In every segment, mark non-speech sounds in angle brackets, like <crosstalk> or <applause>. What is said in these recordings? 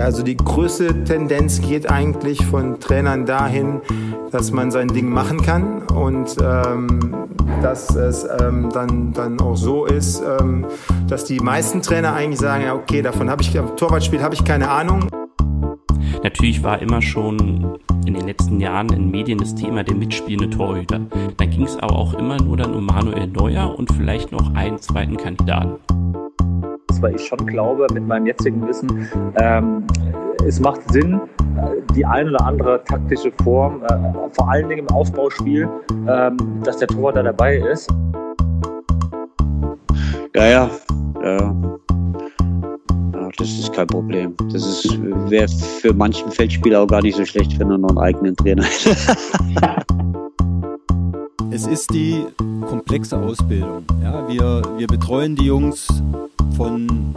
Ja, also die größte Tendenz geht eigentlich von Trainern dahin, dass man sein Ding machen kann und ähm, dass es ähm, dann, dann auch so ist, ähm, dass die meisten Trainer eigentlich sagen, ja okay, davon habe ich, Torwartspiel habe ich keine Ahnung. Natürlich war immer schon in den letzten Jahren in Medien das Thema der mitspielende Torhüter. Da ging es aber auch immer nur dann um Manuel Neuer und vielleicht noch einen zweiten Kandidaten. Weil ich schon glaube, mit meinem jetzigen Wissen, ähm, es macht Sinn, die ein oder andere taktische Form, äh, vor allen Dingen im Aufbauspiel, ähm, dass der Torwart da dabei ist. Ja, ja. ja. das ist kein Problem. Das wäre für manchen Feldspieler auch gar nicht so schlecht, wenn er noch einen eigenen Trainer hat. <laughs> es ist die komplexe Ausbildung. Ja, wir, wir betreuen die Jungs von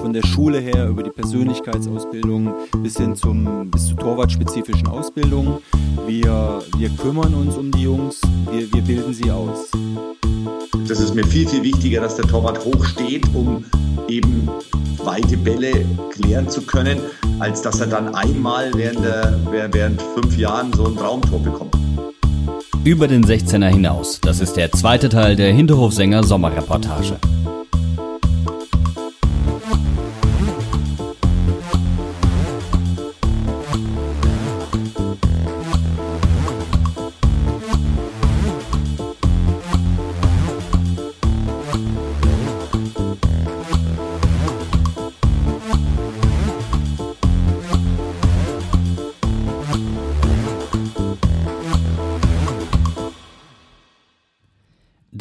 von der Schule her über die Persönlichkeitsausbildung bis hin zum, bis zur torwartspezifischen Ausbildung. Wir, wir kümmern uns um die Jungs, wir, wir bilden sie aus. Das ist mir viel, viel wichtiger, dass der Torwart hoch steht, um eben weite Bälle klären zu können, als dass er dann einmal während, der, während fünf Jahren so ein Traumtor bekommt. Über den 16er hinaus. Das ist der zweite Teil der Hinterhofsänger Sommerreportage.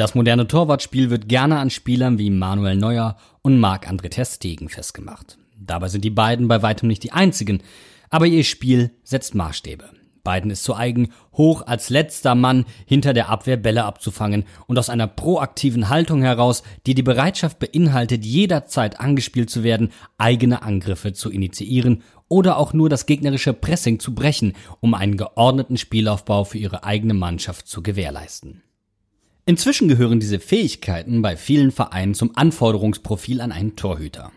Das moderne Torwartspiel wird gerne an Spielern wie Manuel Neuer und Marc-André Ter Stegen festgemacht. Dabei sind die beiden bei weitem nicht die einzigen, aber ihr Spiel setzt Maßstäbe. Beiden ist zu eigen, hoch als letzter Mann hinter der Abwehr Bälle abzufangen und aus einer proaktiven Haltung heraus, die die Bereitschaft beinhaltet, jederzeit angespielt zu werden, eigene Angriffe zu initiieren oder auch nur das gegnerische Pressing zu brechen, um einen geordneten Spielaufbau für ihre eigene Mannschaft zu gewährleisten. Inzwischen gehören diese Fähigkeiten bei vielen Vereinen zum Anforderungsprofil an einen Torhüter.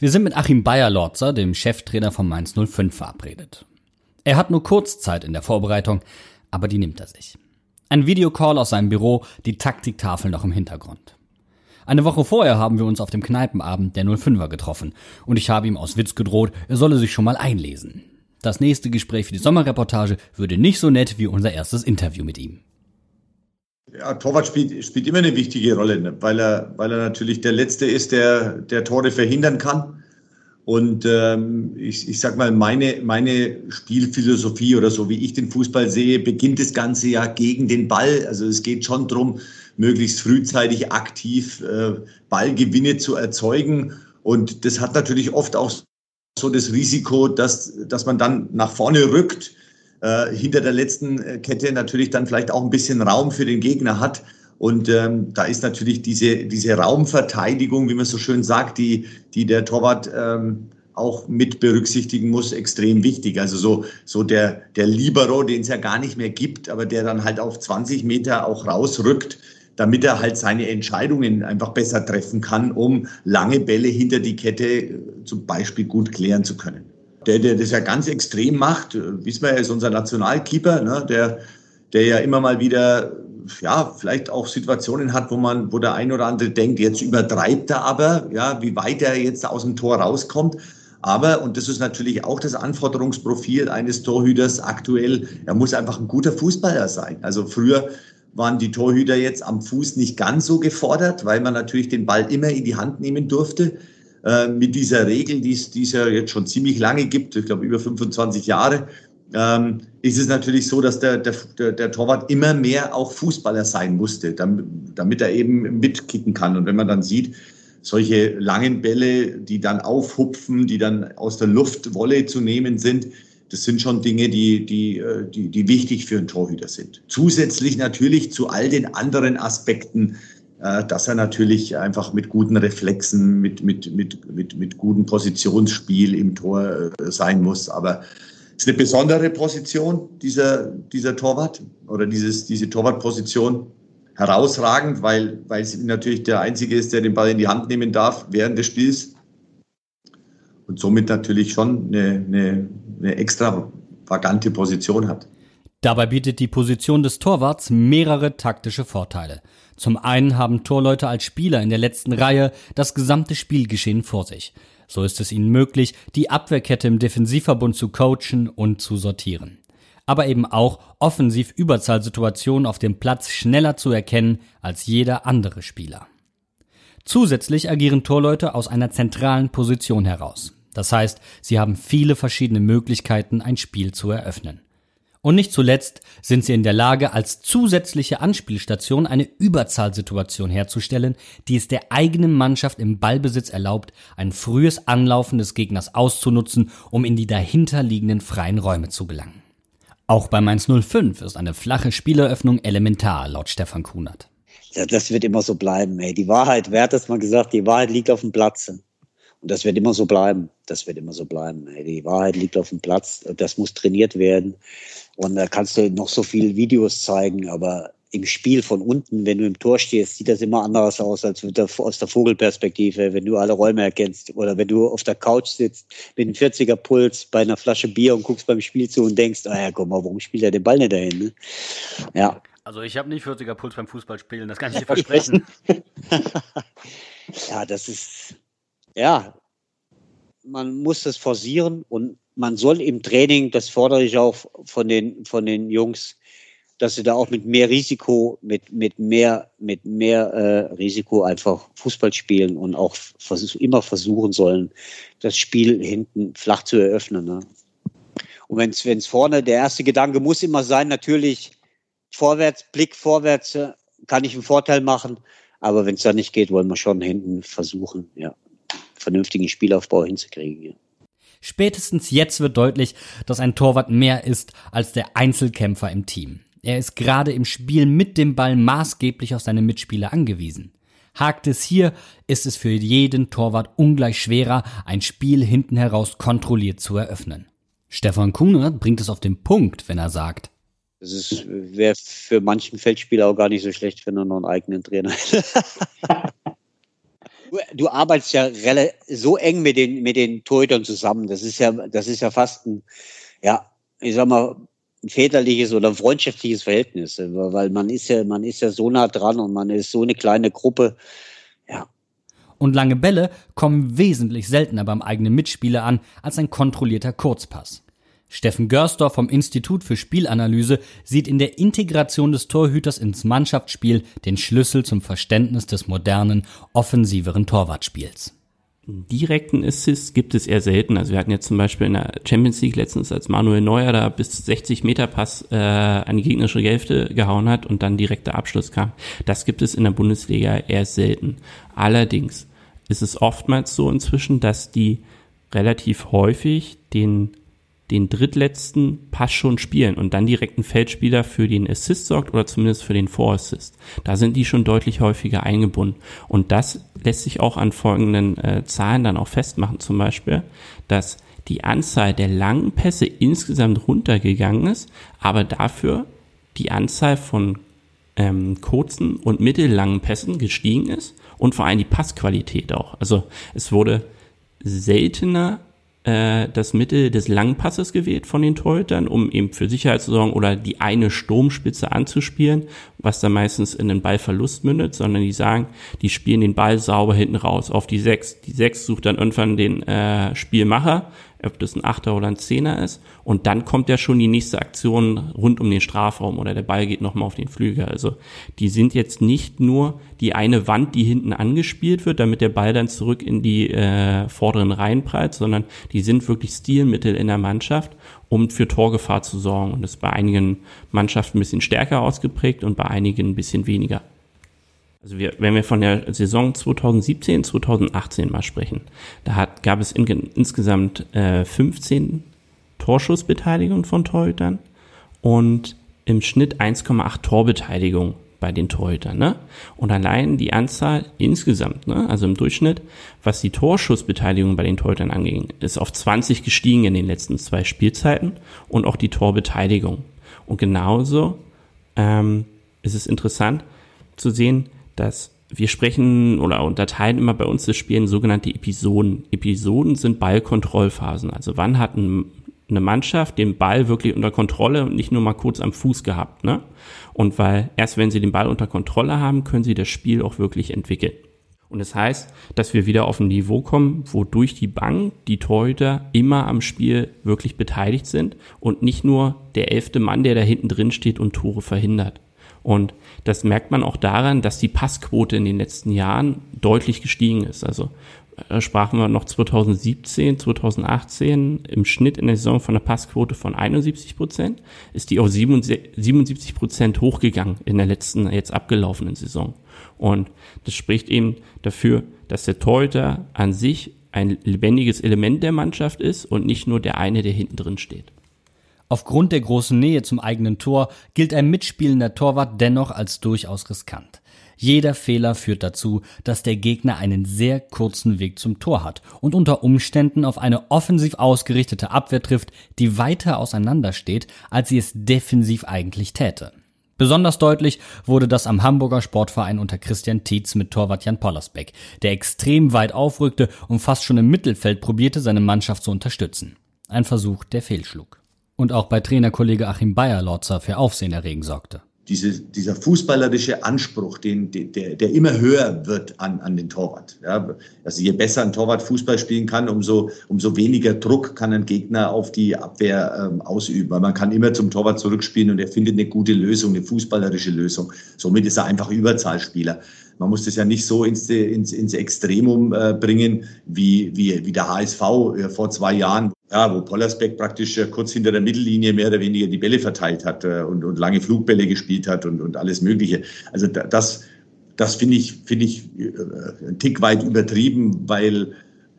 Wir sind mit Achim Bayer-Lorzer, dem Cheftrainer von Mainz 05, verabredet. Er hat nur kurz Zeit in der Vorbereitung, aber die nimmt er sich. Ein Videocall aus seinem Büro, die Taktiktafel noch im Hintergrund. Eine Woche vorher haben wir uns auf dem Kneipenabend der 05er getroffen und ich habe ihm aus Witz gedroht, er solle sich schon mal einlesen. Das nächste Gespräch für die Sommerreportage würde nicht so nett wie unser erstes Interview mit ihm. Ja, Torwart spielt, spielt immer eine wichtige Rolle, ne? weil er, weil er natürlich der Letzte ist, der, der Tore verhindern kann. Und ähm, ich, ich sag mal, meine, meine Spielphilosophie oder so wie ich den Fußball sehe, beginnt das Ganze ja gegen den Ball. Also es geht schon darum, möglichst frühzeitig aktiv äh, Ballgewinne zu erzeugen. Und das hat natürlich oft auch so das Risiko, dass, dass man dann nach vorne rückt äh, hinter der letzten äh, Kette natürlich dann vielleicht auch ein bisschen Raum für den Gegner hat. Und ähm, da ist natürlich diese, diese Raumverteidigung, wie man so schön sagt, die, die der Torwart ähm, auch mit berücksichtigen muss, extrem wichtig. Also so, so der, der Libero, den es ja gar nicht mehr gibt, aber der dann halt auf 20 Meter auch rausrückt, damit er halt seine Entscheidungen einfach besser treffen kann, um lange Bälle hinter die Kette äh, zum Beispiel gut klären zu können der, der das ja ganz extrem macht. Wissen wir, er ist unser Nationalkeeper, ne, der, der ja immer mal wieder, ja, vielleicht auch Situationen hat, wo man, wo der ein oder andere denkt, jetzt übertreibt er aber, ja, wie weit er jetzt aus dem Tor rauskommt. Aber, und das ist natürlich auch das Anforderungsprofil eines Torhüters aktuell, er muss einfach ein guter Fußballer sein. Also früher waren die Torhüter jetzt am Fuß nicht ganz so gefordert, weil man natürlich den Ball immer in die Hand nehmen durfte. Äh, mit dieser Regel, die es, die es ja jetzt schon ziemlich lange gibt, ich glaube über 25 Jahre, ähm, ist es natürlich so, dass der, der, der Torwart immer mehr auch Fußballer sein musste, damit, damit er eben mitkicken kann. Und wenn man dann sieht, solche langen Bälle, die dann aufhupfen, die dann aus der Luft Wolle zu nehmen sind, das sind schon Dinge, die, die, äh, die, die wichtig für einen Torhüter sind. Zusätzlich natürlich zu all den anderen Aspekten, dass er natürlich einfach mit guten Reflexen, mit, mit, mit, mit, mit gutem Positionsspiel im Tor äh, sein muss. Aber es ist eine besondere Position, dieser, dieser Torwart oder dieses, diese Torwartposition. Herausragend, weil, weil es natürlich der Einzige ist, der den Ball in die Hand nehmen darf während des Spiels. und somit natürlich schon eine, eine, eine extravagante Position hat. Dabei bietet die Position des Torwarts mehrere taktische Vorteile. Zum einen haben Torleute als Spieler in der letzten Reihe das gesamte Spielgeschehen vor sich. So ist es ihnen möglich, die Abwehrkette im Defensivverbund zu coachen und zu sortieren. Aber eben auch offensiv Überzahlsituationen auf dem Platz schneller zu erkennen als jeder andere Spieler. Zusätzlich agieren Torleute aus einer zentralen Position heraus. Das heißt, sie haben viele verschiedene Möglichkeiten, ein Spiel zu eröffnen. Und nicht zuletzt sind sie in der Lage, als zusätzliche Anspielstation eine Überzahlsituation herzustellen, die es der eigenen Mannschaft im Ballbesitz erlaubt, ein frühes Anlaufen des Gegners auszunutzen, um in die dahinterliegenden freien Räume zu gelangen. Auch bei Mainz 05 ist eine flache Spieleröffnung elementar, laut Stefan Kunert. Ja, das wird immer so bleiben, ey. Die Wahrheit, wer hat das mal gesagt, die Wahrheit liegt auf dem Platz. Und das wird immer so bleiben. Das wird immer so bleiben. Ey. Die Wahrheit liegt auf dem Platz. Das muss trainiert werden. Und da kannst du noch so viele Videos zeigen, aber im Spiel von unten, wenn du im Tor stehst, sieht das immer anders aus als aus der Vogelperspektive, wenn du alle Räume erkennst. Oder wenn du auf der Couch sitzt mit einem 40er Puls bei einer Flasche Bier und guckst beim Spiel zu und denkst, ah ja, guck mal, warum spielt er den Ball nicht dahin? Ne? Ja. Also ich habe nicht 40er Puls beim Fußballspielen, das kann ich dir <laughs> versprechen. ja, das ist, ja, man muss das forcieren und man soll im Training, das fordere ich auch von den, von den Jungs, dass sie da auch mit mehr Risiko, mit, mit mehr, mit mehr äh, Risiko einfach Fußball spielen und auch vers immer versuchen sollen, das Spiel hinten flach zu eröffnen. Ne? Und wenn es vorne, der erste Gedanke muss immer sein, natürlich vorwärts, Blick vorwärts, äh, kann ich einen Vorteil machen. Aber wenn es da nicht geht, wollen wir schon hinten versuchen, ja, vernünftigen Spielaufbau hinzukriegen. Ja. Spätestens jetzt wird deutlich, dass ein Torwart mehr ist als der Einzelkämpfer im Team. Er ist gerade im Spiel mit dem Ball maßgeblich auf seine Mitspieler angewiesen. Hakt es hier, ist es für jeden Torwart ungleich schwerer, ein Spiel hinten heraus kontrolliert zu eröffnen. Stefan Kunert bringt es auf den Punkt, wenn er sagt, es wäre für manchen Feldspieler auch gar nicht so schlecht, wenn er noch einen eigenen Trainer hätte. <laughs> du arbeitest ja so eng mit den, mit den Torhütern zusammen. Das ist ja, das ist ja fast ein, ja, ich sag mal, ein väterliches oder freundschaftliches Verhältnis, weil man ist ja, man ist ja so nah dran und man ist so eine kleine Gruppe. Ja. Und lange Bälle kommen wesentlich seltener beim eigenen Mitspieler an als ein kontrollierter Kurzpass. Steffen Görsdorf vom Institut für Spielanalyse sieht in der Integration des Torhüters ins Mannschaftsspiel den Schlüssel zum Verständnis des modernen, offensiveren Torwartspiels. Direkten Assist gibt es eher selten. Also wir hatten jetzt zum Beispiel in der Champions League letztens, als Manuel Neuer da bis 60 Meter Pass äh, an die gegnerische Hälfte gehauen hat und dann direkter Abschluss kam. Das gibt es in der Bundesliga eher selten. Allerdings ist es oftmals so inzwischen, dass die relativ häufig den den drittletzten Pass schon spielen und dann direkt ein Feldspieler für den Assist sorgt oder zumindest für den Vorassist. Da sind die schon deutlich häufiger eingebunden. Und das lässt sich auch an folgenden äh, Zahlen dann auch festmachen. Zum Beispiel, dass die Anzahl der langen Pässe insgesamt runtergegangen ist, aber dafür die Anzahl von ähm, kurzen und mittellangen Pässen gestiegen ist und vor allem die Passqualität auch. Also es wurde seltener äh, das Mittel des Langpasses gewählt von den Torhütern, um eben für Sicherheit zu sorgen oder die eine Sturmspitze anzuspielen, was dann meistens in den Ballverlust mündet, sondern die sagen, die spielen den Ball sauber hinten raus auf die Sechs. Die Sechs sucht dann irgendwann den äh, Spielmacher ob das ein Achter oder ein Zehner ist. Und dann kommt ja schon die nächste Aktion rund um den Strafraum oder der Ball geht nochmal auf den Flügel. Also die sind jetzt nicht nur die eine Wand, die hinten angespielt wird, damit der Ball dann zurück in die äh, vorderen Reihen prallt, sondern die sind wirklich Stilmittel in der Mannschaft, um für Torgefahr zu sorgen. Und das ist bei einigen Mannschaften ein bisschen stärker ausgeprägt und bei einigen ein bisschen weniger. Also wir, wenn wir von der Saison 2017, 2018 mal sprechen, da hat, gab es in, insgesamt äh, 15 Torschussbeteiligungen von Torhütern und im Schnitt 1,8 Torbeteiligung bei den Torhütern. Ne? Und allein die Anzahl insgesamt, ne? also im Durchschnitt, was die Torschussbeteiligung bei den Torhütern anging, ist auf 20 gestiegen in den letzten zwei Spielzeiten und auch die Torbeteiligung. Und genauso ähm, ist es interessant zu sehen, dass wir sprechen oder unterteilen immer bei uns das Spiel in sogenannte Episoden. Episoden sind Ballkontrollphasen. Also wann hat ein, eine Mannschaft den Ball wirklich unter Kontrolle und nicht nur mal kurz am Fuß gehabt, ne? Und weil erst wenn sie den Ball unter Kontrolle haben, können sie das Spiel auch wirklich entwickeln. Und das heißt, dass wir wieder auf ein Niveau kommen, wo durch die Bank die Torhüter immer am Spiel wirklich beteiligt sind und nicht nur der elfte Mann, der da hinten drin steht und Tore verhindert. Und das merkt man auch daran, dass die Passquote in den letzten Jahren deutlich gestiegen ist. Also äh, sprachen wir noch 2017, 2018 im Schnitt in der Saison von einer Passquote von 71 Prozent, ist die auf 77 Prozent hochgegangen in der letzten, jetzt abgelaufenen Saison. Und das spricht eben dafür, dass der Torhüter an sich ein lebendiges Element der Mannschaft ist und nicht nur der eine, der hinten drin steht. Aufgrund der großen Nähe zum eigenen Tor gilt ein mitspielender Torwart dennoch als durchaus riskant. Jeder Fehler führt dazu, dass der Gegner einen sehr kurzen Weg zum Tor hat und unter Umständen auf eine offensiv ausgerichtete Abwehr trifft, die weiter auseinander steht, als sie es defensiv eigentlich täte. Besonders deutlich wurde das am Hamburger Sportverein unter Christian Tietz mit Torwart Jan Pollersbeck, der extrem weit aufrückte und fast schon im Mittelfeld probierte, seine Mannschaft zu unterstützen. Ein Versuch, der fehlschlug und auch bei Trainerkollege Achim Bayer-Lotzer für Aufsehen erregen sorgte. Diese, dieser fußballerische Anspruch, den, der, der immer höher wird an, an den Torwart. Ja, also je besser ein Torwart Fußball spielen kann, umso, umso weniger Druck kann ein Gegner auf die Abwehr ähm, ausüben. Weil man kann immer zum Torwart zurückspielen und er findet eine gute Lösung, eine fußballerische Lösung. Somit ist er einfach Überzahlspieler. Man muss das ja nicht so ins, ins, ins Extremum äh, bringen, wie, wie, wie der HSV äh, vor zwei Jahren, ja, wo Pollersbeck praktisch äh, kurz hinter der Mittellinie mehr oder weniger die Bälle verteilt hat äh, und, und lange Flugbälle gespielt hat und, und alles Mögliche. Also das, das finde ich, finde ich äh, ein Tick weit übertrieben, weil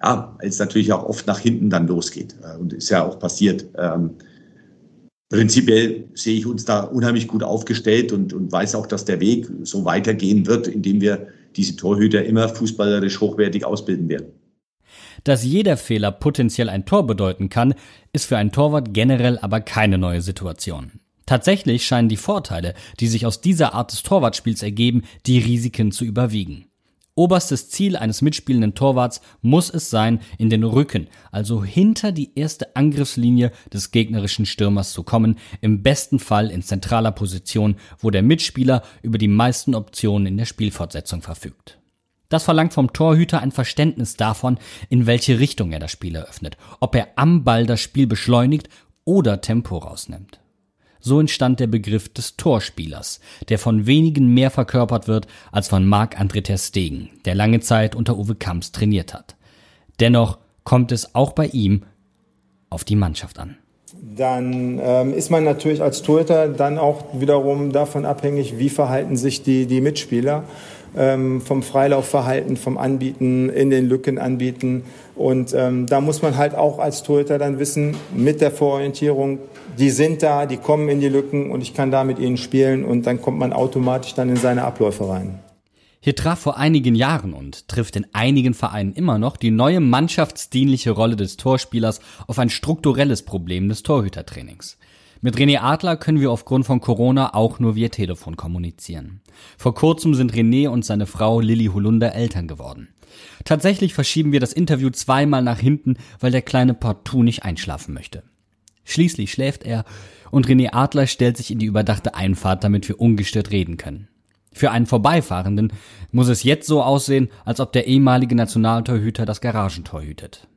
ja, es natürlich auch oft nach hinten dann losgeht. Und ist ja auch passiert. Ähm, prinzipiell sehe ich uns da unheimlich gut aufgestellt und, und weiß auch, dass der Weg so weitergehen wird, indem wir diese Torhüter immer fußballerisch hochwertig ausbilden werden. Dass jeder Fehler potenziell ein Tor bedeuten kann, ist für einen Torwart generell aber keine neue Situation. Tatsächlich scheinen die Vorteile, die sich aus dieser Art des Torwartspiels ergeben, die Risiken zu überwiegen. Oberstes Ziel eines mitspielenden Torwarts muss es sein, in den Rücken, also hinter die erste Angriffslinie des gegnerischen Stürmers zu kommen, im besten Fall in zentraler Position, wo der Mitspieler über die meisten Optionen in der Spielfortsetzung verfügt. Das verlangt vom Torhüter ein Verständnis davon, in welche Richtung er das Spiel eröffnet, ob er am Ball das Spiel beschleunigt oder Tempo rausnimmt. So entstand der Begriff des Torspielers, der von wenigen mehr verkörpert wird als von Marc-André Ter Stegen, der lange Zeit unter Uwe Kamps trainiert hat. Dennoch kommt es auch bei ihm auf die Mannschaft an. Dann ähm, ist man natürlich als Torhüter dann auch wiederum davon abhängig, wie verhalten sich die, die Mitspieler ähm, vom Freilaufverhalten, vom Anbieten, in den Lücken anbieten. Und ähm, da muss man halt auch als Torhüter dann wissen, mit der Vororientierung, die sind da, die kommen in die Lücken und ich kann da mit ihnen spielen und dann kommt man automatisch dann in seine Abläufe rein. Hier traf vor einigen Jahren und trifft in einigen Vereinen immer noch die neue mannschaftsdienliche Rolle des Torspielers auf ein strukturelles Problem des Torhütertrainings. Mit René Adler können wir aufgrund von Corona auch nur via Telefon kommunizieren. Vor kurzem sind René und seine Frau Lilly Holunder Eltern geworden. Tatsächlich verschieben wir das Interview zweimal nach hinten, weil der kleine partout nicht einschlafen möchte. Schließlich schläft er und René Adler stellt sich in die überdachte Einfahrt, damit wir ungestört reden können. Für einen Vorbeifahrenden muss es jetzt so aussehen, als ob der ehemalige Nationaltorhüter das Garagentor hütet.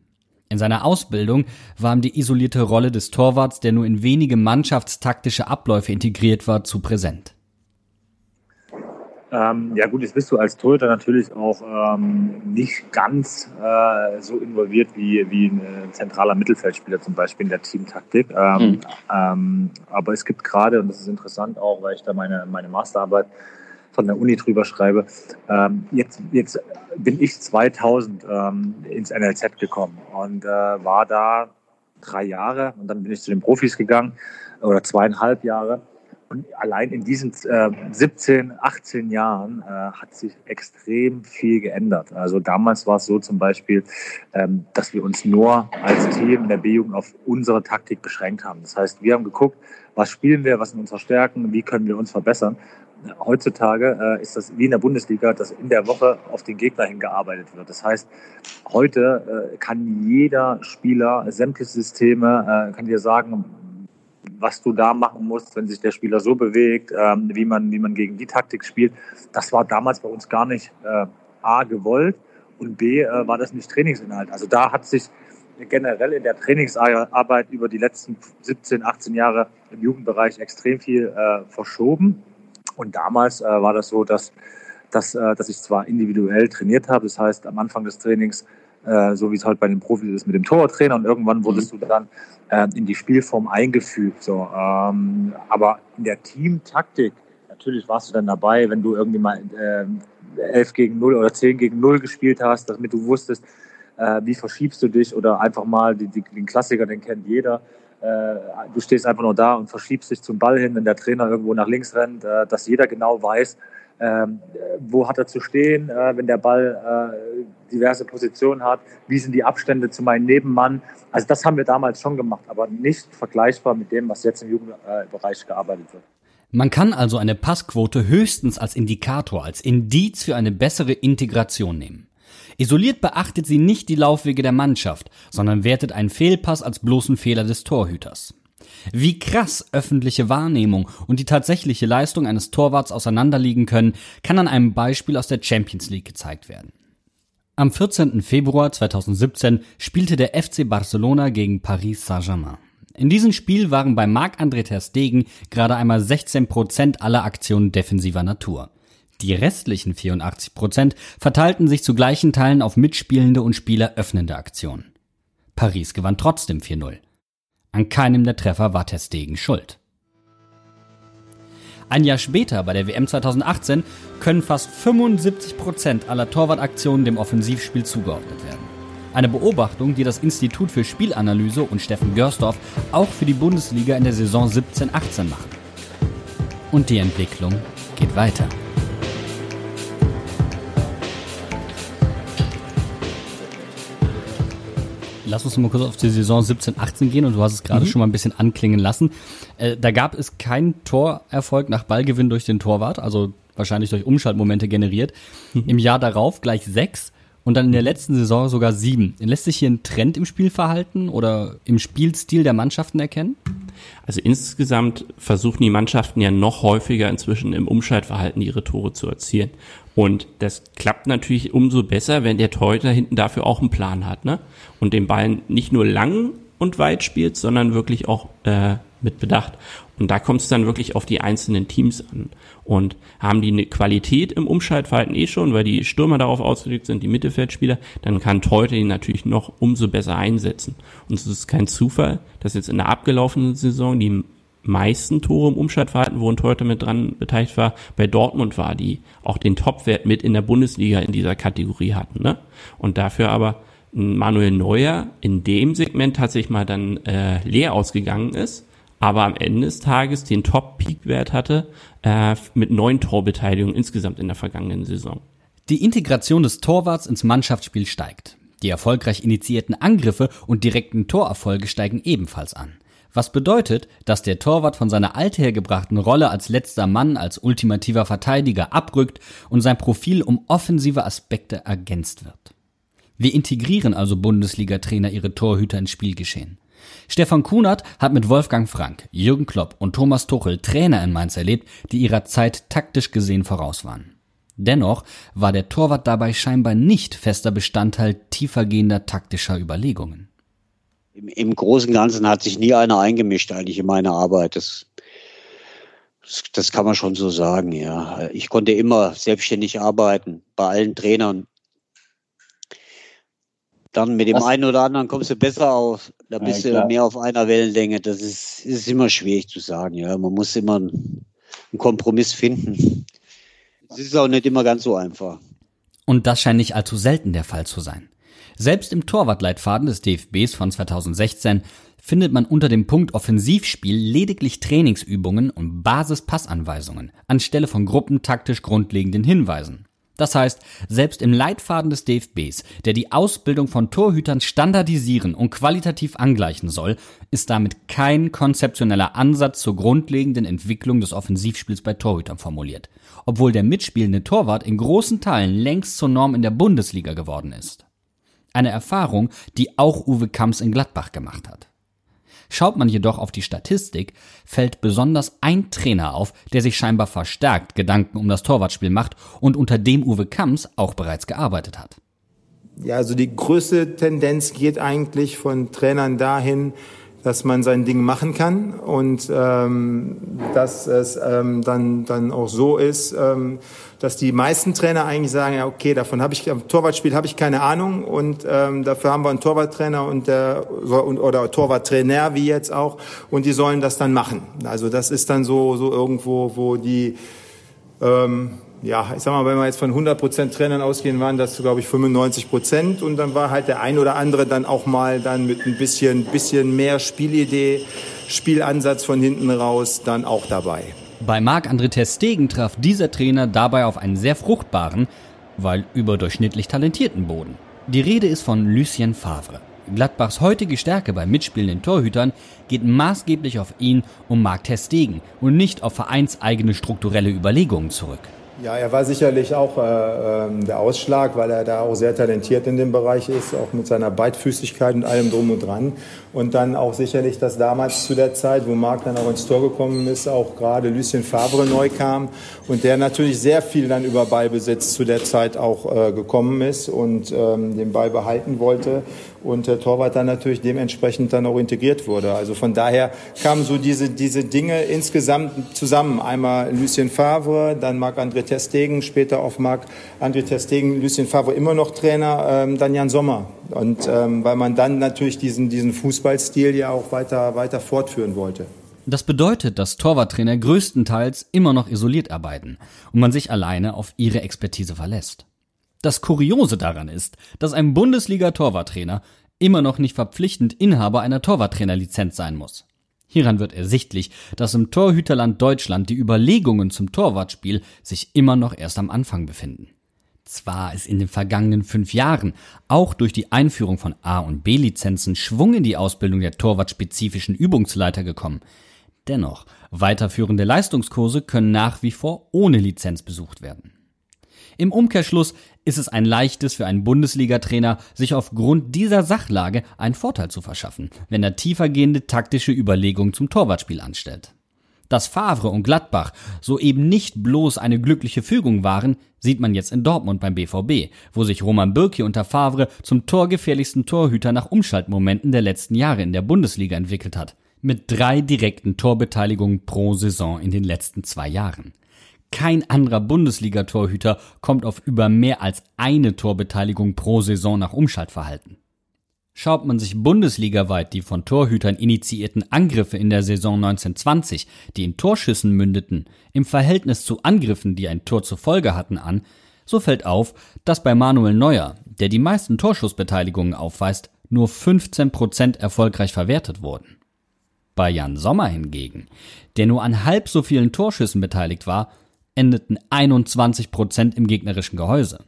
In seiner Ausbildung war ihm die isolierte Rolle des Torwarts, der nur in wenige mannschaftstaktische Abläufe integriert war, zu präsent. Ähm, ja gut, jetzt bist du als Torhüter natürlich auch ähm, nicht ganz äh, so involviert wie, wie ein äh, zentraler Mittelfeldspieler zum Beispiel in der Teamtaktik. Ähm, mhm. ähm, aber es gibt gerade, und das ist interessant auch, weil ich da meine, meine Masterarbeit von der Uni drüber schreibe. Ähm, jetzt, jetzt bin ich 2000 ähm, ins NLZ gekommen und äh, war da drei Jahre und dann bin ich zu den Profis gegangen oder zweieinhalb Jahre. Und allein in diesen äh, 17, 18 Jahren äh, hat sich extrem viel geändert. Also damals war es so zum Beispiel, ähm, dass wir uns nur als Team in der B-Jugend auf unsere Taktik beschränkt haben. Das heißt, wir haben geguckt, was spielen wir, was sind unsere Stärken, wie können wir uns verbessern. heutzutage äh, ist das wie in der Bundesliga, dass in der Woche auf den Gegner hingearbeitet wird. Das heißt, heute äh, kann jeder Spieler sämtliche Systeme, äh, kann dir sagen, was du da machen musst, wenn sich der Spieler so bewegt, ähm, wie, man, wie man gegen die Taktik spielt. Das war damals bei uns gar nicht äh, A gewollt und B äh, war das nicht Trainingsinhalt. Also da hat sich generell in der Trainingsarbeit über die letzten 17, 18 Jahre im Jugendbereich extrem viel äh, verschoben. Und damals äh, war das so, dass, dass, äh, dass ich zwar individuell trainiert habe, das heißt am Anfang des Trainings, äh, so wie es halt bei den Profis ist mit dem Torwarttrainer und irgendwann wurdest mhm. du dann äh, in die Spielform eingefügt. So. Ähm, aber in der Teamtaktik, natürlich warst du dann dabei, wenn du irgendwie mal äh, 11 gegen 0 oder 10 gegen 0 gespielt hast, damit du wusstest, äh, wie verschiebst du dich oder einfach mal die, die, den Klassiker, den kennt jeder. Äh, du stehst einfach nur da und verschiebst dich zum Ball hin, wenn der Trainer irgendwo nach links rennt, äh, dass jeder genau weiß, ähm, wo hat er zu stehen, äh, wenn der Ball äh, diverse Positionen hat, wie sind die Abstände zu meinem Nebenmann. Also das haben wir damals schon gemacht, aber nicht vergleichbar mit dem, was jetzt im Jugendbereich gearbeitet wird. Man kann also eine Passquote höchstens als Indikator, als Indiz für eine bessere Integration nehmen. Isoliert beachtet sie nicht die Laufwege der Mannschaft, sondern wertet einen Fehlpass als bloßen Fehler des Torhüters. Wie krass öffentliche Wahrnehmung und die tatsächliche Leistung eines Torwarts auseinanderliegen können, kann an einem Beispiel aus der Champions League gezeigt werden. Am 14. Februar 2017 spielte der FC Barcelona gegen Paris Saint-Germain. In diesem Spiel waren bei Marc-André Ter Stegen gerade einmal 16 Prozent aller Aktionen defensiver Natur. Die restlichen 84 Prozent verteilten sich zu gleichen Teilen auf mitspielende und spieleröffnende Aktionen. Paris gewann trotzdem 4-0. An keinem der Treffer war Testegen schuld. Ein Jahr später, bei der WM 2018, können fast 75 Prozent aller Torwartaktionen dem Offensivspiel zugeordnet werden. Eine Beobachtung, die das Institut für Spielanalyse und Steffen Görsdorf auch für die Bundesliga in der Saison 17-18 machen. Und die Entwicklung geht weiter. Lass uns mal kurz auf die Saison 17, 18 gehen und du hast es gerade mhm. schon mal ein bisschen anklingen lassen. Äh, da gab es keinen Torerfolg nach Ballgewinn durch den Torwart, also wahrscheinlich durch Umschaltmomente generiert. Mhm. Im Jahr darauf gleich sechs und dann in der letzten Saison sogar sieben. Lässt sich hier ein Trend im Spielverhalten oder im Spielstil der Mannschaften erkennen? Also insgesamt versuchen die Mannschaften ja noch häufiger inzwischen im Umschaltverhalten ihre Tore zu erzielen. Und das klappt natürlich umso besser, wenn der Torhüter hinten dafür auch einen Plan hat, ne? Und den Ball nicht nur lang und weit spielt, sondern wirklich auch äh, mit Bedacht. Und da kommt es dann wirklich auf die einzelnen Teams an. Und haben die eine Qualität im Umschaltverhalten eh schon, weil die Stürmer darauf ausgelegt sind, die Mittelfeldspieler, dann kann Teute ihn natürlich noch umso besser einsetzen. Und es ist kein Zufall, dass jetzt in der abgelaufenen Saison die meisten Tore im Umschaltverhalten, wo ein Torhüter mit dran beteiligt war, bei Dortmund war, die auch den Topwert mit in der Bundesliga in dieser Kategorie hatten. Ne? Und dafür aber Manuel Neuer in dem Segment tatsächlich mal dann äh, leer ausgegangen ist, aber am Ende des Tages den Top-Peak-Wert hatte äh, mit neun Torbeteiligungen insgesamt in der vergangenen Saison. Die Integration des Torwarts ins Mannschaftsspiel steigt. Die erfolgreich initiierten Angriffe und direkten Torerfolge steigen ebenfalls an. Was bedeutet, dass der Torwart von seiner althergebrachten Rolle als letzter Mann, als ultimativer Verteidiger abrückt und sein Profil um offensive Aspekte ergänzt wird. Wir integrieren also Bundesliga-Trainer ihre Torhüter ins Spielgeschehen. Stefan Kunert hat mit Wolfgang Frank, Jürgen Klopp und Thomas Tuchel Trainer in Mainz erlebt, die ihrer Zeit taktisch gesehen voraus waren. Dennoch war der Torwart dabei scheinbar nicht fester Bestandteil tiefergehender taktischer Überlegungen im, im Großen und Ganzen hat sich nie einer eingemischt eigentlich in meine Arbeit. Das, das, das kann man schon so sagen, ja. Ich konnte immer selbstständig arbeiten, bei allen Trainern. Dann mit dem Was? einen oder anderen kommst du besser auf. Da bist ja, du mehr auf einer Wellenlänge. Das ist, ist immer schwierig zu sagen. Ja, man muss immer einen, einen Kompromiss finden. Es ist auch nicht immer ganz so einfach. Und das scheint nicht allzu selten der Fall zu sein. Selbst im Torwartleitfaden des DFBs von 2016 findet man unter dem Punkt Offensivspiel lediglich Trainingsübungen und Basispassanweisungen anstelle von gruppentaktisch grundlegenden Hinweisen. Das heißt, selbst im Leitfaden des DFBs, der die Ausbildung von Torhütern standardisieren und qualitativ angleichen soll, ist damit kein konzeptioneller Ansatz zur grundlegenden Entwicklung des Offensivspiels bei Torhütern formuliert, obwohl der mitspielende Torwart in großen Teilen längst zur Norm in der Bundesliga geworden ist. Eine Erfahrung, die auch Uwe Kamps in Gladbach gemacht hat. Schaut man jedoch auf die Statistik, fällt besonders ein Trainer auf, der sich scheinbar verstärkt Gedanken um das Torwartspiel macht und unter dem Uwe Kamps auch bereits gearbeitet hat. Ja, also die größte Tendenz geht eigentlich von Trainern dahin, dass man sein Ding machen kann und ähm, dass es ähm, dann, dann auch so ist, ähm, dass die meisten Trainer eigentlich sagen, ja okay, davon habe ich, am Torwartspiel habe ich keine Ahnung und ähm, dafür haben wir einen Torwarttrainer und der, oder Torwarttrainer wie jetzt auch und die sollen das dann machen. Also das ist dann so, so irgendwo, wo die ähm, ja, ich sag mal, wenn wir jetzt von 100% Trainern ausgehen, waren das, glaube ich, 95% und dann war halt der ein oder andere dann auch mal dann mit ein bisschen, bisschen mehr Spielidee, Spielansatz von hinten raus dann auch dabei. Bei Marc-André Testegen traf dieser Trainer dabei auf einen sehr fruchtbaren, weil überdurchschnittlich talentierten Boden. Die Rede ist von Lucien Favre. Gladbachs heutige Stärke bei mitspielenden Torhütern geht maßgeblich auf ihn und Marc Testegen und nicht auf vereinseigene strukturelle Überlegungen zurück. Ja, er war sicherlich auch äh, äh, der Ausschlag, weil er da auch sehr talentiert in dem Bereich ist, auch mit seiner Beidfüßigkeit und allem drum und dran. Und dann auch sicherlich, dass damals zu der Zeit, wo Marc dann auch ins Tor gekommen ist, auch gerade Lucien Favre neu kam und der natürlich sehr viel dann über Ballbesitz zu der Zeit auch äh, gekommen ist und ähm, den Ball behalten wollte und der Torwart dann natürlich dementsprechend dann auch integriert wurde. Also von daher kamen so diese, diese Dinge insgesamt zusammen. Einmal Lucien Favre, dann Marc-André Testegen, später auf Marc-André Testegen, Lucien Favre immer noch Trainer, ähm, dann Jan Sommer. Und ähm, weil man dann natürlich diesen, diesen Fußballstil ja auch weiter, weiter fortführen wollte. Das bedeutet, dass Torwarttrainer größtenteils immer noch isoliert arbeiten und man sich alleine auf ihre Expertise verlässt. Das Kuriose daran ist, dass ein Bundesliga-Torwarttrainer immer noch nicht verpflichtend Inhaber einer Torwarttrainerlizenz sein muss. Hieran wird ersichtlich, dass im Torhüterland Deutschland die Überlegungen zum Torwartspiel sich immer noch erst am Anfang befinden. Zwar ist in den vergangenen fünf Jahren auch durch die Einführung von A- und B-Lizenzen Schwung in die Ausbildung der torwartspezifischen Übungsleiter gekommen. Dennoch, weiterführende Leistungskurse können nach wie vor ohne Lizenz besucht werden. Im Umkehrschluss ist es ein leichtes für einen Bundesliga-Trainer, sich aufgrund dieser Sachlage einen Vorteil zu verschaffen, wenn er tiefergehende taktische Überlegungen zum Torwartspiel anstellt. Dass Favre und Gladbach soeben nicht bloß eine glückliche Fügung waren, sieht man jetzt in Dortmund beim BVB, wo sich Roman Bürki unter Favre zum torgefährlichsten Torhüter nach Umschaltmomenten der letzten Jahre in der Bundesliga entwickelt hat. Mit drei direkten Torbeteiligungen pro Saison in den letzten zwei Jahren. Kein anderer Bundesliga-Torhüter kommt auf über mehr als eine Torbeteiligung pro Saison nach Umschaltverhalten. Schaut man sich bundesligaweit die von Torhütern initiierten Angriffe in der Saison 1920, die in Torschüssen mündeten, im Verhältnis zu Angriffen, die ein Tor zur Folge hatten, an, so fällt auf, dass bei Manuel Neuer, der die meisten Torschussbeteiligungen aufweist, nur 15% erfolgreich verwertet wurden. Bei Jan Sommer hingegen, der nur an halb so vielen Torschüssen beteiligt war, endeten 21 Prozent im gegnerischen Gehäuse.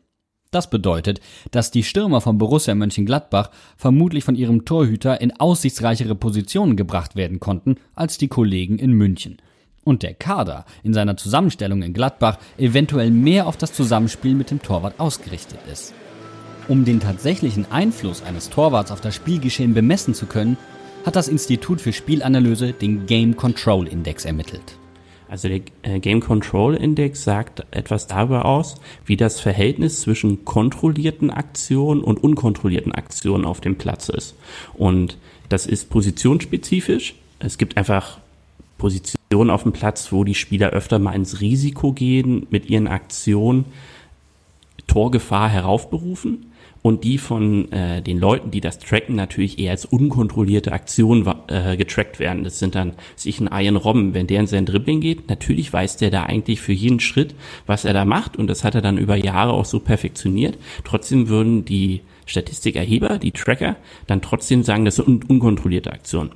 Das bedeutet, dass die Stürmer von Borussia Mönchengladbach vermutlich von ihrem Torhüter in aussichtsreichere Positionen gebracht werden konnten als die Kollegen in München. Und der Kader in seiner Zusammenstellung in Gladbach eventuell mehr auf das Zusammenspiel mit dem Torwart ausgerichtet ist. Um den tatsächlichen Einfluss eines Torwarts auf das Spielgeschehen bemessen zu können, hat das Institut für Spielanalyse den Game Control Index ermittelt. Also der äh, Game Control Index sagt etwas darüber aus, wie das Verhältnis zwischen kontrollierten Aktionen und unkontrollierten Aktionen auf dem Platz ist. Und das ist positionsspezifisch. Es gibt einfach Positionen auf dem Platz, wo die Spieler öfter mal ins Risiko gehen, mit ihren Aktionen Torgefahr heraufberufen und die von äh, den Leuten, die das tracken, natürlich eher als unkontrollierte Aktion äh, getrackt werden. Das sind dann sich ein Ian Robben, wenn der in sein Dribbling geht, natürlich weiß der da eigentlich für jeden Schritt, was er da macht und das hat er dann über Jahre auch so perfektioniert. Trotzdem würden die Statistikerheber, die Tracker, dann trotzdem sagen, das sind un unkontrollierte Aktionen.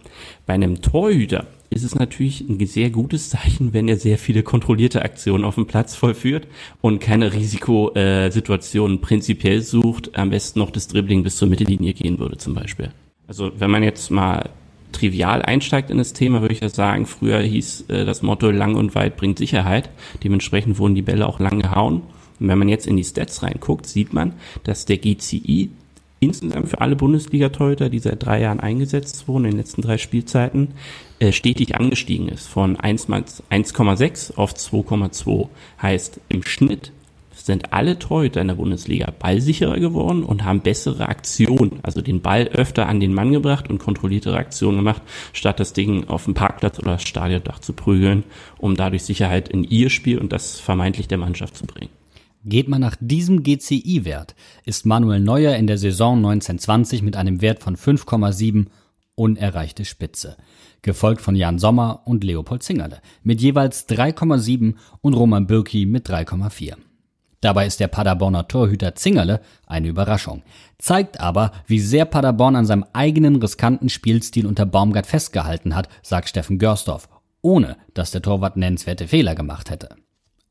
Bei einem Torhüter ist es natürlich ein sehr gutes Zeichen, wenn er sehr viele kontrollierte Aktionen auf dem Platz vollführt und keine Risikosituationen prinzipiell sucht, am besten noch das Dribbling bis zur Mittellinie gehen würde zum Beispiel. Also wenn man jetzt mal trivial einsteigt in das Thema, würde ich ja sagen, früher hieß äh, das Motto lang und weit bringt Sicherheit. Dementsprechend wurden die Bälle auch lang gehauen. Und wenn man jetzt in die Stats reinguckt, sieht man, dass der GCI insgesamt für alle Bundesliga-Torhüter, die seit drei Jahren eingesetzt wurden, in den letzten drei Spielzeiten, äh, stetig angestiegen ist. Von 1,6 auf 2,2. Heißt, im Schnitt sind alle Torhüter in der Bundesliga ballsicherer geworden und haben bessere Aktionen, also den Ball öfter an den Mann gebracht und kontrolliertere Aktionen gemacht, statt das Ding auf dem Parkplatz oder Stadiondach zu prügeln, um dadurch Sicherheit in ihr Spiel und das vermeintlich der Mannschaft zu bringen. Geht man nach diesem GCI-Wert, ist Manuel Neuer in der Saison 1920 mit einem Wert von 5,7 unerreichte Spitze, gefolgt von Jan Sommer und Leopold Zingerle mit jeweils 3,7 und Roman Bürki mit 3,4. Dabei ist der Paderborner Torhüter Zingerle eine Überraschung, zeigt aber, wie sehr Paderborn an seinem eigenen riskanten Spielstil unter Baumgart festgehalten hat, sagt Steffen Görsdorf, ohne dass der Torwart nennenswerte Fehler gemacht hätte.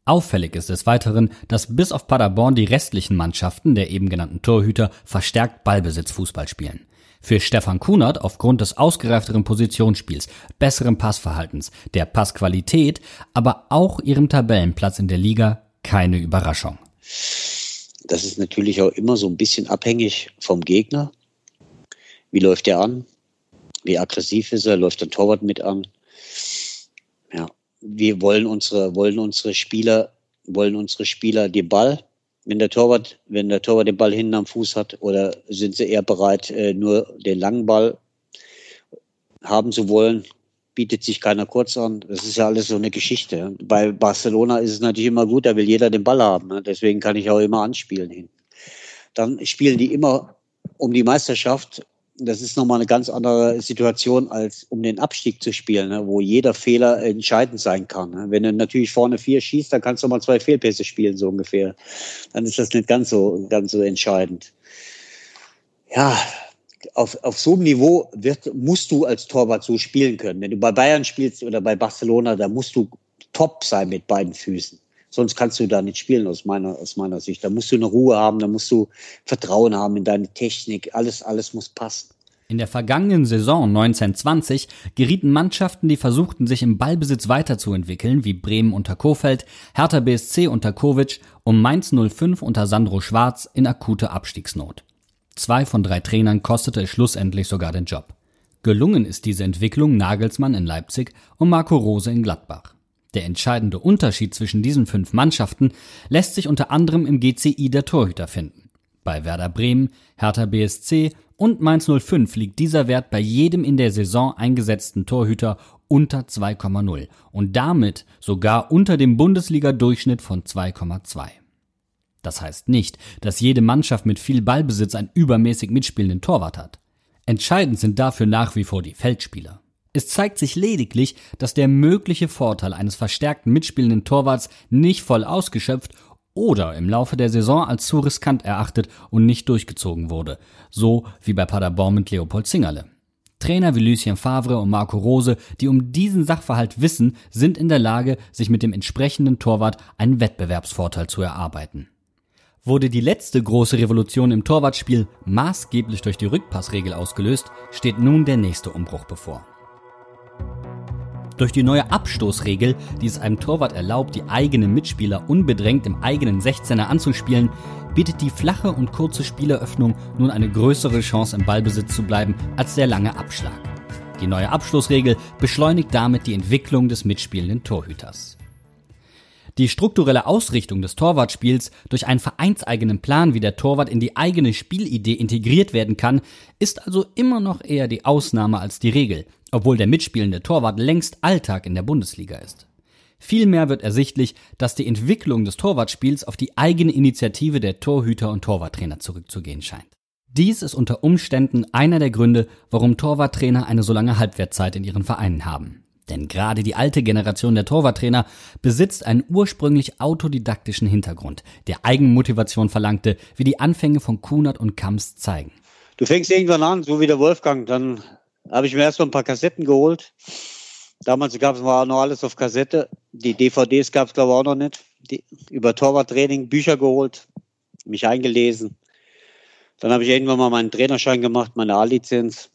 Auffällig ist des Weiteren, dass bis auf Paderborn die restlichen Mannschaften der eben genannten Torhüter verstärkt Ballbesitzfußball spielen. Für Stefan Kunert aufgrund des ausgereifteren Positionsspiels, besseren Passverhaltens, der Passqualität, aber auch ihrem Tabellenplatz in der Liga keine Überraschung. Das ist natürlich auch immer so ein bisschen abhängig vom Gegner. Wie läuft er an? Wie aggressiv ist er? Läuft der Torwart mit an? Ja, wir wollen unsere, wollen unsere Spieler, wollen unsere Spieler den Ball, wenn der Torwart, wenn der Torwart den Ball hinten am Fuß hat, oder sind sie eher bereit, äh, nur den langen Ball haben zu wollen? Bietet sich keiner kurz an. Das ist ja alles so eine Geschichte. Bei Barcelona ist es natürlich immer gut, da will jeder den Ball haben. Ne? Deswegen kann ich auch immer anspielen hin. Dann spielen die immer um die Meisterschaft das ist nochmal eine ganz andere Situation, als um den Abstieg zu spielen, ne, wo jeder Fehler entscheidend sein kann. Ne. Wenn du natürlich vorne vier schießt, dann kannst du mal zwei Fehlpässe spielen, so ungefähr. Dann ist das nicht ganz so, ganz so entscheidend. Ja, auf, auf so einem Niveau wird, musst du als Torwart so spielen können. Wenn du bei Bayern spielst oder bei Barcelona, da musst du top sein mit beiden Füßen. Sonst kannst du da nicht spielen aus meiner, aus meiner Sicht. Da musst du eine Ruhe haben, da musst du Vertrauen haben in deine Technik. Alles, alles muss passen. In der vergangenen Saison 1920 gerieten Mannschaften, die versuchten, sich im Ballbesitz weiterzuentwickeln, wie Bremen unter Kofeld, Hertha BSC unter Kovic und Mainz 05 unter Sandro Schwarz in akute Abstiegsnot. Zwei von drei Trainern kostete es schlussendlich sogar den Job. Gelungen ist diese Entwicklung Nagelsmann in Leipzig und Marco Rose in Gladbach. Der entscheidende Unterschied zwischen diesen fünf Mannschaften lässt sich unter anderem im GCI der Torhüter finden. Bei Werder Bremen, Hertha BSC und Mainz 05 liegt dieser Wert bei jedem in der Saison eingesetzten Torhüter unter 2,0 und damit sogar unter dem Bundesliga-Durchschnitt von 2,2. Das heißt nicht, dass jede Mannschaft mit viel Ballbesitz einen übermäßig mitspielenden Torwart hat. Entscheidend sind dafür nach wie vor die Feldspieler. Es zeigt sich lediglich, dass der mögliche Vorteil eines verstärkten mitspielenden Torwarts nicht voll ausgeschöpft oder im Laufe der Saison als zu riskant erachtet und nicht durchgezogen wurde, so wie bei Paderborn mit Leopold Zingerle. Trainer wie Lucien Favre und Marco Rose, die um diesen Sachverhalt wissen, sind in der Lage, sich mit dem entsprechenden Torwart einen Wettbewerbsvorteil zu erarbeiten. Wurde die letzte große Revolution im Torwartspiel maßgeblich durch die Rückpassregel ausgelöst, steht nun der nächste Umbruch bevor. Durch die neue Abstoßregel, die es einem Torwart erlaubt, die eigenen Mitspieler unbedrängt im eigenen 16er anzuspielen, bietet die flache und kurze Spieleröffnung nun eine größere Chance im Ballbesitz zu bleiben als der lange Abschlag. Die neue Abstoßregel beschleunigt damit die Entwicklung des mitspielenden Torhüters. Die strukturelle Ausrichtung des Torwartspiels durch einen vereinseigenen Plan, wie der Torwart in die eigene Spielidee integriert werden kann, ist also immer noch eher die Ausnahme als die Regel, obwohl der mitspielende Torwart längst Alltag in der Bundesliga ist. Vielmehr wird ersichtlich, dass die Entwicklung des Torwartspiels auf die eigene Initiative der Torhüter und Torwarttrainer zurückzugehen scheint. Dies ist unter Umständen einer der Gründe, warum Torwarttrainer eine so lange Halbwertzeit in ihren Vereinen haben. Denn gerade die alte Generation der Torwarttrainer besitzt einen ursprünglich autodidaktischen Hintergrund, der Eigenmotivation verlangte, wie die Anfänge von Kunert und Kamps zeigen. Du fängst irgendwann an, so wie der Wolfgang, dann habe ich mir erst mal ein paar Kassetten geholt Damals gab es noch alles auf Kassette. Die DVDs gab es, glaube ich, auch noch nicht. Die, über Torwarttraining Bücher geholt, mich eingelesen. Dann habe ich irgendwann mal meinen Trainerschein gemacht, meine A-Lizenz.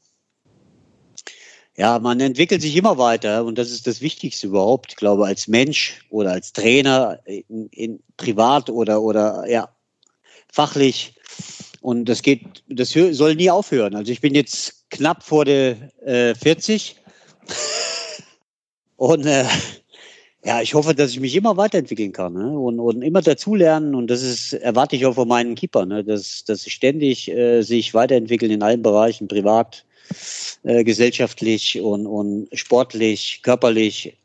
Ja, man entwickelt sich immer weiter und das ist das Wichtigste überhaupt. Ich glaube, als Mensch oder als Trainer, in, in privat oder, oder ja, fachlich. Und das geht, das soll nie aufhören. Also ich bin jetzt knapp vor der äh, 40 <laughs> und äh, ja, ich hoffe, dass ich mich immer weiterentwickeln kann ne? und, und immer dazulernen. Und das ist, erwarte ich auch von meinen Keeper, ne? dass, dass sie ständig äh, sich weiterentwickeln in allen Bereichen, privat, äh, gesellschaftlich und, und sportlich, körperlich,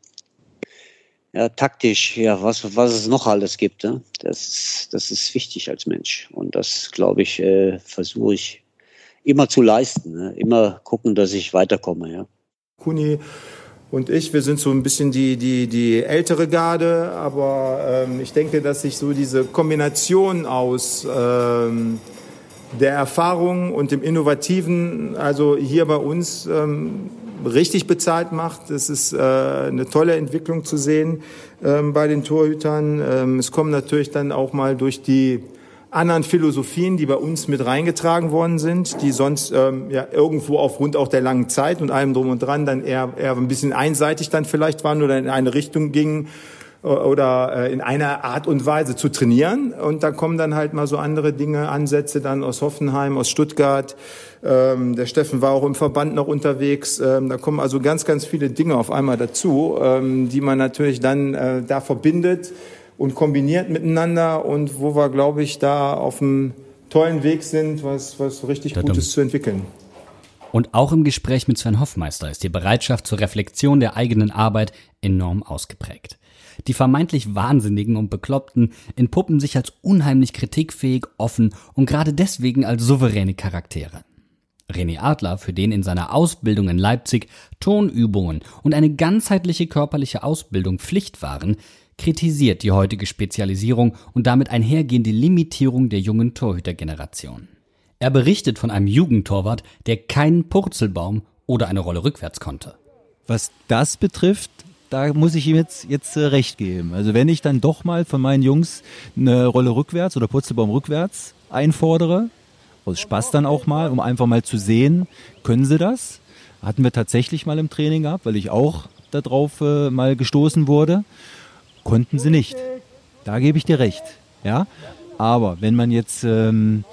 ja, taktisch, ja, was, was es noch alles gibt. Ne? Das, das ist wichtig als Mensch. Und das, glaube ich, äh, versuche ich immer zu leisten. Ne? Immer gucken, dass ich weiterkomme. Ja. Kuni und ich, wir sind so ein bisschen die, die, die ältere Garde, aber ähm, ich denke, dass sich so diese Kombination aus ähm, der Erfahrung und dem Innovativen, also hier bei uns ähm, richtig bezahlt macht. Es ist äh, eine tolle Entwicklung zu sehen ähm, bei den Torhütern. Ähm, es kommen natürlich dann auch mal durch die anderen Philosophien, die bei uns mit reingetragen worden sind, die sonst ähm, ja irgendwo aufgrund auch der langen Zeit und allem drum und dran dann eher, eher ein bisschen einseitig dann vielleicht waren oder in eine Richtung gingen oder äh, in einer Art und Weise zu trainieren. Und da kommen dann halt mal so andere Dinge, Ansätze dann aus Hoffenheim, aus Stuttgart. Ähm, der Steffen war auch im Verband noch unterwegs. Ähm, da kommen also ganz, ganz viele Dinge auf einmal dazu, ähm, die man natürlich dann äh, da verbindet und kombiniert miteinander und wo wir, glaube ich, da auf einem tollen Weg sind, was, was richtig Dadum. Gutes zu entwickeln. Und auch im Gespräch mit Sven Hoffmeister ist die Bereitschaft zur Reflexion der eigenen Arbeit enorm ausgeprägt. Die vermeintlich Wahnsinnigen und Bekloppten entpuppen sich als unheimlich kritikfähig, offen und gerade deswegen als souveräne Charaktere. René Adler, für den in seiner Ausbildung in Leipzig Tonübungen und eine ganzheitliche körperliche Ausbildung Pflicht waren, kritisiert die heutige Spezialisierung und damit einhergehende Limitierung der jungen Torhütergeneration. Er berichtet von einem Jugendtorwart, der keinen Purzelbaum oder eine Rolle rückwärts konnte. Was das betrifft, da muss ich ihm jetzt, jetzt äh, recht geben. Also wenn ich dann doch mal von meinen Jungs eine Rolle rückwärts oder Purzelbaum rückwärts einfordere, aus Spaß dann auch mal, um einfach mal zu sehen, können sie das? Hatten wir tatsächlich mal im Training gehabt, weil ich auch darauf äh, mal gestoßen wurde. Konnten sie nicht. Da gebe ich dir recht. Ja? Aber wenn man jetzt ähm,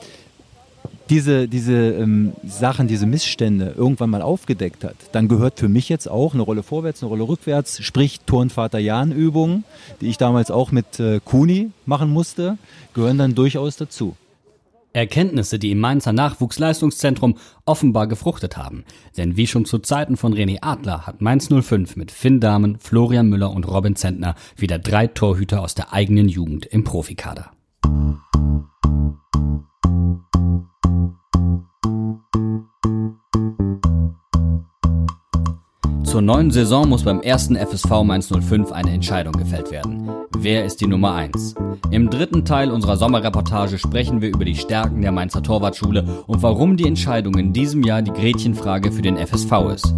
diese, diese ähm, Sachen, diese Missstände irgendwann mal aufgedeckt hat, dann gehört für mich jetzt auch eine Rolle vorwärts, eine Rolle rückwärts, sprich Turnvater Jan Übungen, die ich damals auch mit äh, Kuni machen musste, gehören dann durchaus dazu. Erkenntnisse, die im Mainzer Nachwuchsleistungszentrum offenbar gefruchtet haben. Denn wie schon zu Zeiten von René Adler hat Mainz 05 mit Finn Dahmen, Florian Müller und Robin Zentner wieder drei Torhüter aus der eigenen Jugend im Profikader. Zur neuen Saison muss beim ersten FSV Mainz 05 eine Entscheidung gefällt werden. Wer ist die Nummer 1? Im dritten Teil unserer Sommerreportage sprechen wir über die Stärken der Mainzer Torwartschule und warum die Entscheidung in diesem Jahr die Gretchenfrage für den FSV ist.